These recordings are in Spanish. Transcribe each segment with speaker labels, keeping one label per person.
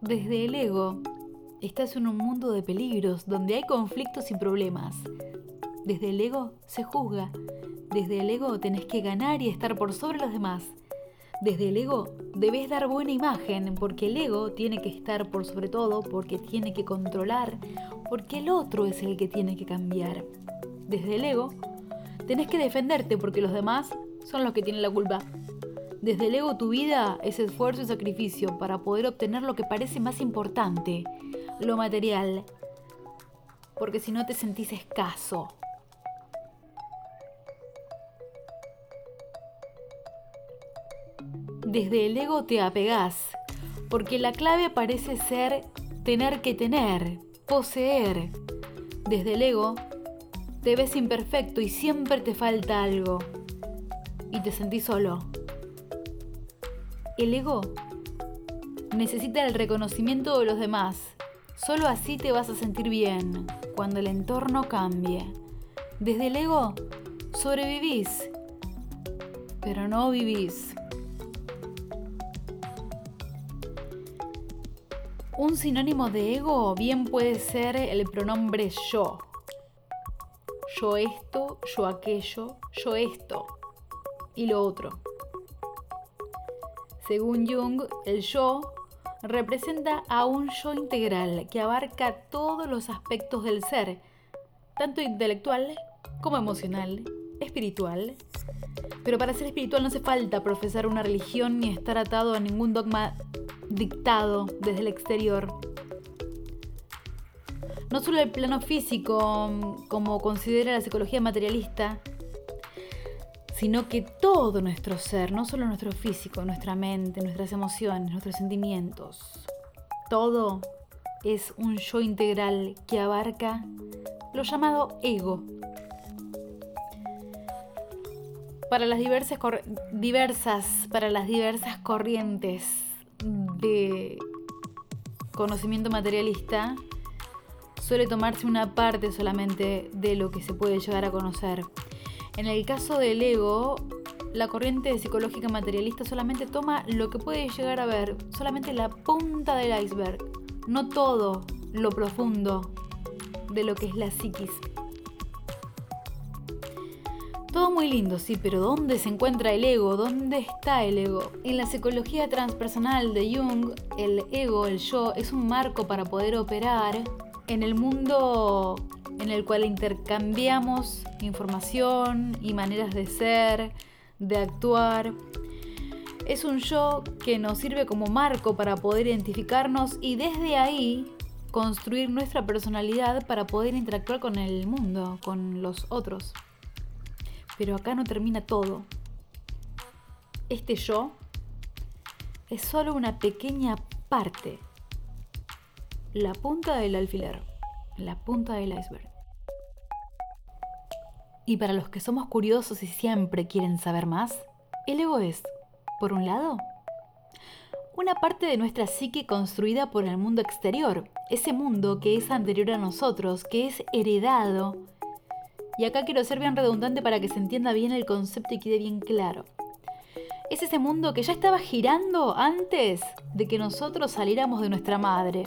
Speaker 1: Desde el ego, estás en un mundo de peligros donde hay conflictos y problemas. Desde el ego se juzga. Desde el ego tenés que ganar y estar por sobre los demás. Desde el ego debes dar buena imagen porque el ego tiene que estar por sobre todo, porque tiene que controlar, porque el otro es el que tiene que cambiar. Desde el ego tenés que defenderte porque los demás son los que tienen la culpa. Desde el ego tu vida es esfuerzo y sacrificio para poder obtener lo que parece más importante, lo material, porque si no te sentís escaso, Desde el ego te apegás, porque la clave parece ser tener que tener, poseer. Desde el ego te ves imperfecto y siempre te falta algo. Y te sentís solo. El ego necesita el reconocimiento de los demás. Solo así te vas a sentir bien cuando el entorno cambie. Desde el ego sobrevivís, pero no vivís. Un sinónimo de ego bien puede ser el pronombre yo. Yo esto, yo aquello, yo esto y lo otro. Según Jung, el yo representa a un yo integral que abarca todos los aspectos del ser, tanto intelectual como emocional, espiritual. Pero para ser espiritual no hace falta profesar una religión ni estar atado a ningún dogma dictado desde el exterior. No solo el plano físico, como considera la psicología materialista, sino que todo nuestro ser, no solo nuestro físico, nuestra mente, nuestras emociones, nuestros sentimientos, todo es un yo integral que abarca lo llamado ego. Para las diversas, diversas, para las diversas corrientes conocimiento materialista suele tomarse una parte solamente de lo que se puede llegar a conocer. En el caso del ego, la corriente psicológica materialista solamente toma lo que puede llegar a ver, solamente la punta del iceberg, no todo lo profundo de lo que es la psiquis. Todo muy lindo, sí, pero ¿dónde se encuentra el ego? ¿Dónde está el ego? En la psicología transpersonal de Jung, el ego, el yo, es un marco para poder operar en el mundo en el cual intercambiamos información y maneras de ser, de actuar. Es un yo que nos sirve como marco para poder identificarnos y desde ahí construir nuestra personalidad para poder interactuar con el mundo, con los otros. Pero acá no termina todo. Este yo es solo una pequeña parte, la punta del alfiler, la punta del iceberg. Y para los que somos curiosos y siempre quieren saber más, el ego es, por un lado, una parte de nuestra psique construida por el mundo exterior, ese mundo que es anterior a nosotros, que es heredado y acá quiero ser bien redundante para que se entienda bien el concepto y quede bien claro. Es ese mundo que ya estaba girando antes de que nosotros saliéramos de nuestra madre.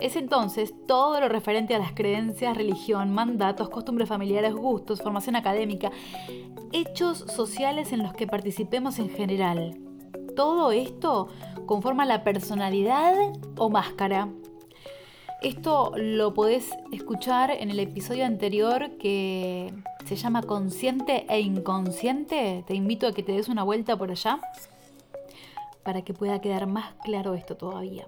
Speaker 1: Es entonces todo lo referente a las creencias, religión, mandatos, costumbres familiares, gustos, formación académica, hechos sociales en los que participemos en general. Todo esto conforma la personalidad o máscara esto lo podés escuchar en el episodio anterior que se llama Consciente e Inconsciente. Te invito a que te des una vuelta por allá para que pueda quedar más claro esto todavía.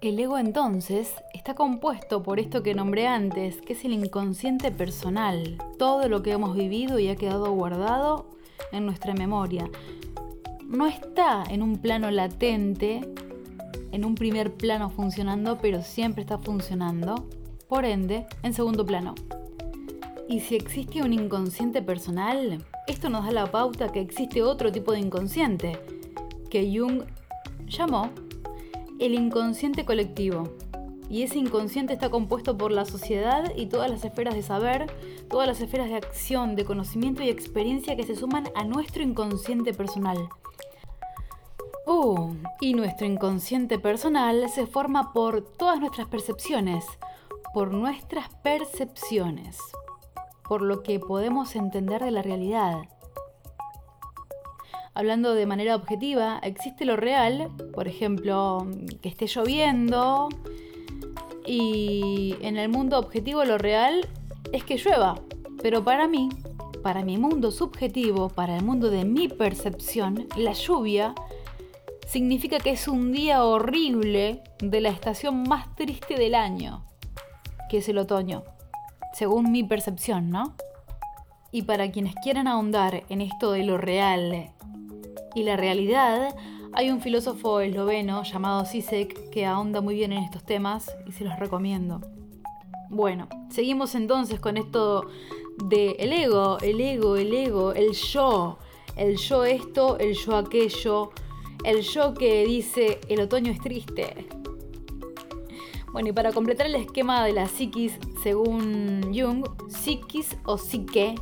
Speaker 1: El ego entonces está compuesto por esto que nombré antes, que es el inconsciente personal, todo lo que hemos vivido y ha quedado guardado en nuestra memoria. No está en un plano latente en un primer plano funcionando, pero siempre está funcionando, por ende, en segundo plano. Y si existe un inconsciente personal, esto nos da la pauta que existe otro tipo de inconsciente, que Jung llamó el inconsciente colectivo. Y ese inconsciente está compuesto por la sociedad y todas las esferas de saber, todas las esferas de acción, de conocimiento y experiencia que se suman a nuestro inconsciente personal. Uh, y nuestro inconsciente personal se forma por todas nuestras percepciones, por nuestras percepciones, por lo que podemos entender de la realidad. Hablando de manera objetiva, existe lo real, por ejemplo, que esté lloviendo, y en el mundo objetivo lo real es que llueva. Pero para mí, para mi mundo subjetivo, para el mundo de mi percepción, la lluvia significa que es un día horrible de la estación más triste del año, que es el otoño, según mi percepción, ¿no? Y para quienes quieran ahondar en esto de lo real y la realidad, hay un filósofo esloveno llamado Sisek que ahonda muy bien en estos temas y se los recomiendo. Bueno, seguimos entonces con esto de el ego, el ego, el ego, el yo, el yo esto, el yo aquello, el yo que dice el otoño es triste. Bueno, y para completar el esquema de la psiquis según Jung, psiquis o psique,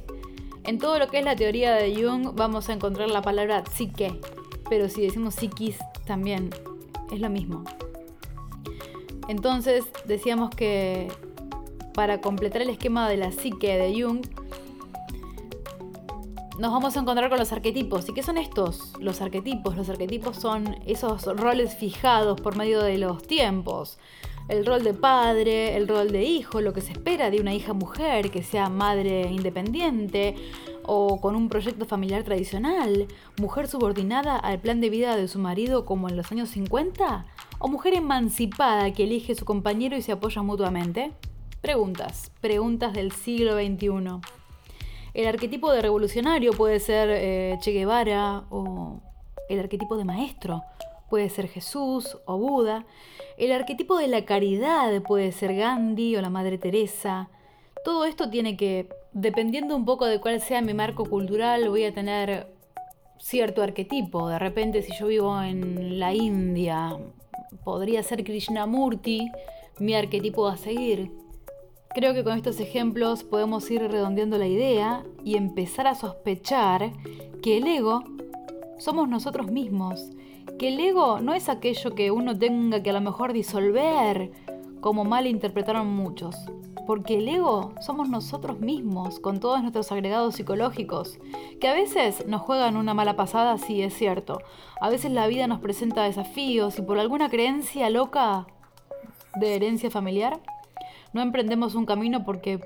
Speaker 1: en todo lo que es la teoría de Jung vamos a encontrar la palabra psique, pero si decimos psiquis también es lo mismo. Entonces decíamos que para completar el esquema de la psique de Jung, nos vamos a encontrar con los arquetipos. ¿Y qué son estos? Los arquetipos. Los arquetipos son esos roles fijados por medio de los tiempos. El rol de padre, el rol de hijo, lo que se espera de una hija mujer que sea madre independiente, o con un proyecto familiar tradicional, mujer subordinada al plan de vida de su marido como en los años 50, o mujer emancipada que elige su compañero y se apoya mutuamente. Preguntas, preguntas del siglo XXI. El arquetipo de revolucionario puede ser eh, Che Guevara o el arquetipo de maestro puede ser Jesús o Buda. El arquetipo de la caridad puede ser Gandhi o la Madre Teresa. Todo esto tiene que dependiendo un poco de cuál sea mi marco cultural, voy a tener cierto arquetipo. De repente, si yo vivo en la India, podría ser Krishnamurti mi arquetipo a seguir. Creo que con estos ejemplos podemos ir redondeando la idea y empezar a sospechar que el ego somos nosotros mismos, que el ego no es aquello que uno tenga que a lo mejor disolver, como mal interpretaron muchos porque el ego somos nosotros mismos, con todos nuestros agregados psicológicos, que a veces nos juegan una mala pasada, sí es cierto. A veces la vida nos presenta desafíos y por alguna creencia loca de herencia familiar, no emprendemos un camino porque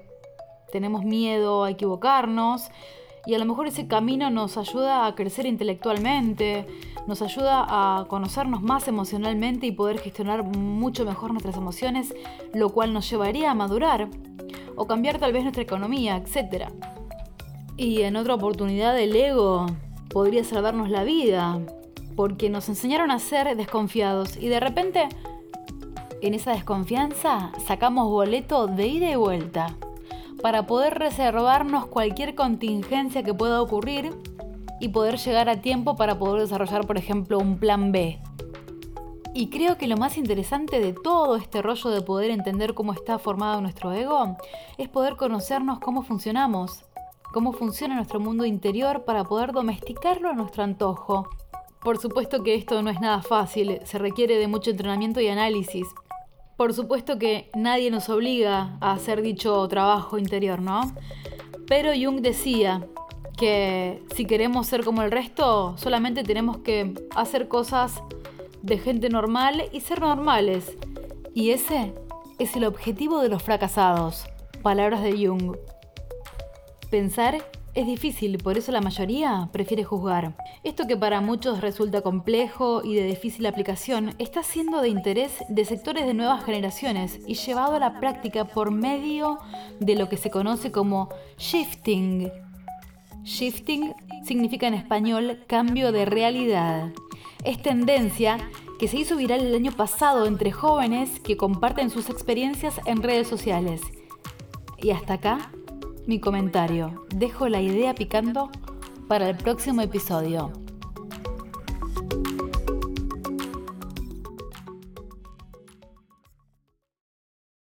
Speaker 1: tenemos miedo a equivocarnos y a lo mejor ese camino nos ayuda a crecer intelectualmente, nos ayuda a conocernos más emocionalmente y poder gestionar mucho mejor nuestras emociones, lo cual nos llevaría a madurar o cambiar tal vez nuestra economía, etc. Y en otra oportunidad el ego podría salvarnos la vida, porque nos enseñaron a ser desconfiados y de repente en esa desconfianza sacamos boleto de ida y vuelta para poder reservarnos cualquier contingencia que pueda ocurrir y poder llegar a tiempo para poder desarrollar, por ejemplo, un plan B. Y creo que lo más interesante de todo este rollo de poder entender cómo está formado nuestro ego es poder conocernos cómo funcionamos, cómo funciona nuestro mundo interior para poder domesticarlo a nuestro antojo. Por supuesto que esto no es nada fácil, se requiere de mucho entrenamiento y análisis, por supuesto que nadie nos obliga a hacer dicho trabajo interior, ¿no? Pero Jung decía que si queremos ser como el resto, solamente tenemos que hacer cosas de gente normal y ser normales. Y ese es el objetivo de los fracasados. Palabras de Jung. Pensar es difícil, por eso la mayoría prefiere juzgar. Esto que para muchos resulta complejo y de difícil aplicación está siendo de interés de sectores de nuevas generaciones y llevado a la práctica por medio de lo que se conoce como shifting. Shifting significa en español cambio de realidad. Es tendencia que se hizo viral el año pasado entre jóvenes que comparten sus experiencias en redes sociales. Y hasta acá mi comentario. Dejo la idea picando para el próximo episodio.